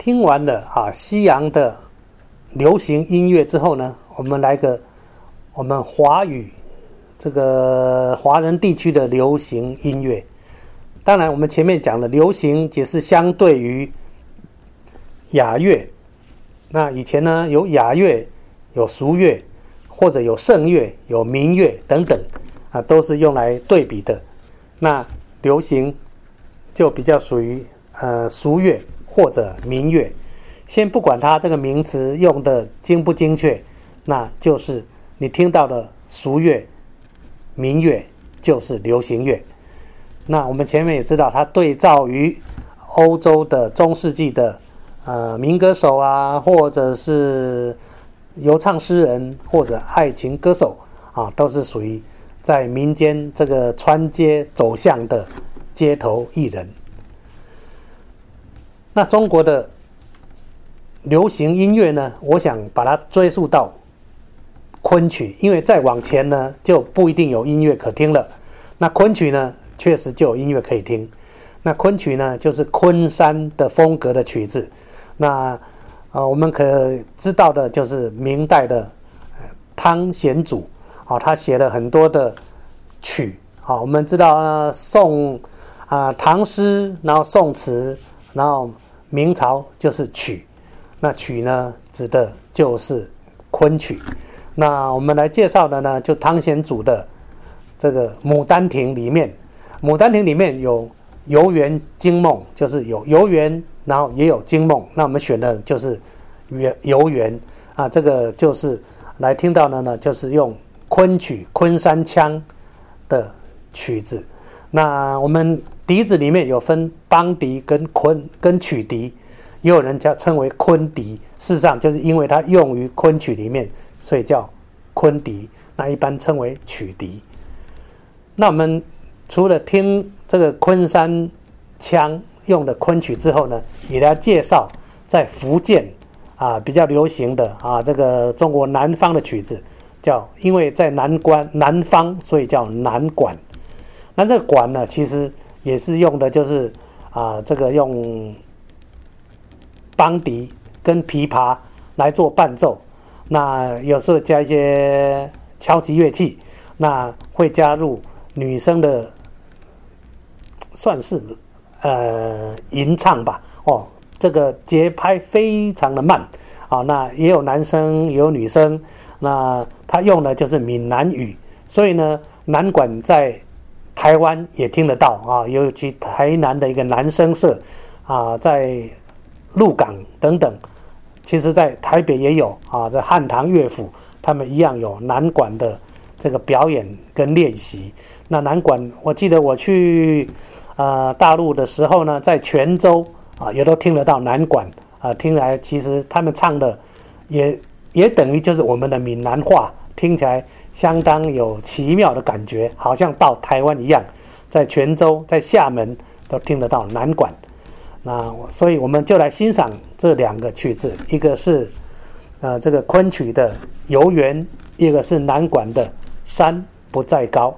听完了啊西洋的流行音乐之后呢，我们来个我们华语这个华人地区的流行音乐。当然，我们前面讲的流行只是相对于雅乐。那以前呢，有雅乐，有俗乐，或者有圣乐，有民乐等等啊，都是用来对比的。那流行就比较属于呃俗乐或者民乐。先不管它这个名词用的精不精确，那就是你听到的俗乐、民乐就是流行乐。那我们前面也知道，它对照于欧洲的中世纪的呃民歌手啊，或者是游唱诗人或者爱情歌手啊，都是属于在民间这个穿街走巷的街头艺人。那中国的流行音乐呢，我想把它追溯到昆曲，因为再往前呢就不一定有音乐可听了。那昆曲呢？确实就有音乐可以听。那昆曲呢，就是昆山的风格的曲子。那啊，我们可知道的就是明代的汤显祖啊，他写了很多的曲啊。我们知道宋啊唐诗，然后宋词，然后明朝就是曲。那曲呢，指的就是昆曲。那我们来介绍的呢，就汤显祖的这个《牡丹亭》里面。《牡丹亭》里面有游园惊梦，就是有游园，然后也有惊梦。那我们选的就是游游园啊，这个就是来听到的呢，就是用昆曲昆山腔的曲子。那我们笛子里面有分梆笛跟昆跟曲笛，也有人叫称为昆笛。事实上，就是因为它用于昆曲里面，所以叫昆笛。那一般称为曲笛。那我们。除了听这个昆山腔用的昆曲之后呢，也来介绍在福建啊比较流行的啊这个中国南方的曲子，叫因为在南关南方，所以叫南管。那这个管呢，其实也是用的就是啊这个用梆笛跟琵琶来做伴奏，那有时候加一些敲击乐器，那会加入女生的。算是呃吟唱吧，哦，这个节拍非常的慢啊。那也有男生也有女生，那他用的就是闽南语，所以呢，南管在台湾也听得到啊。尤其台南的一个男生社啊，在鹿港等等，其实在台北也有啊，在汉唐乐府，他们一样有南管的这个表演跟练习。那南管，我记得我去。呃，大陆的时候呢，在泉州啊，也都听得到南管啊，听来其实他们唱的也也等于就是我们的闽南话，听起来相当有奇妙的感觉，好像到台湾一样。在泉州、在厦门都听得到南管，那所以我们就来欣赏这两个曲子，一个是呃这个昆曲的《游园》，一个是南管的《山不在高》。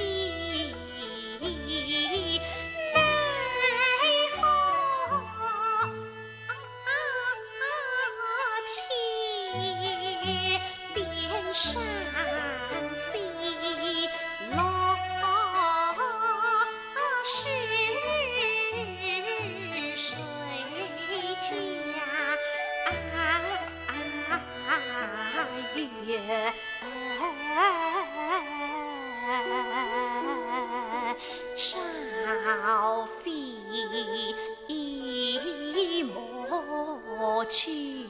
Bye. 少飞莫去，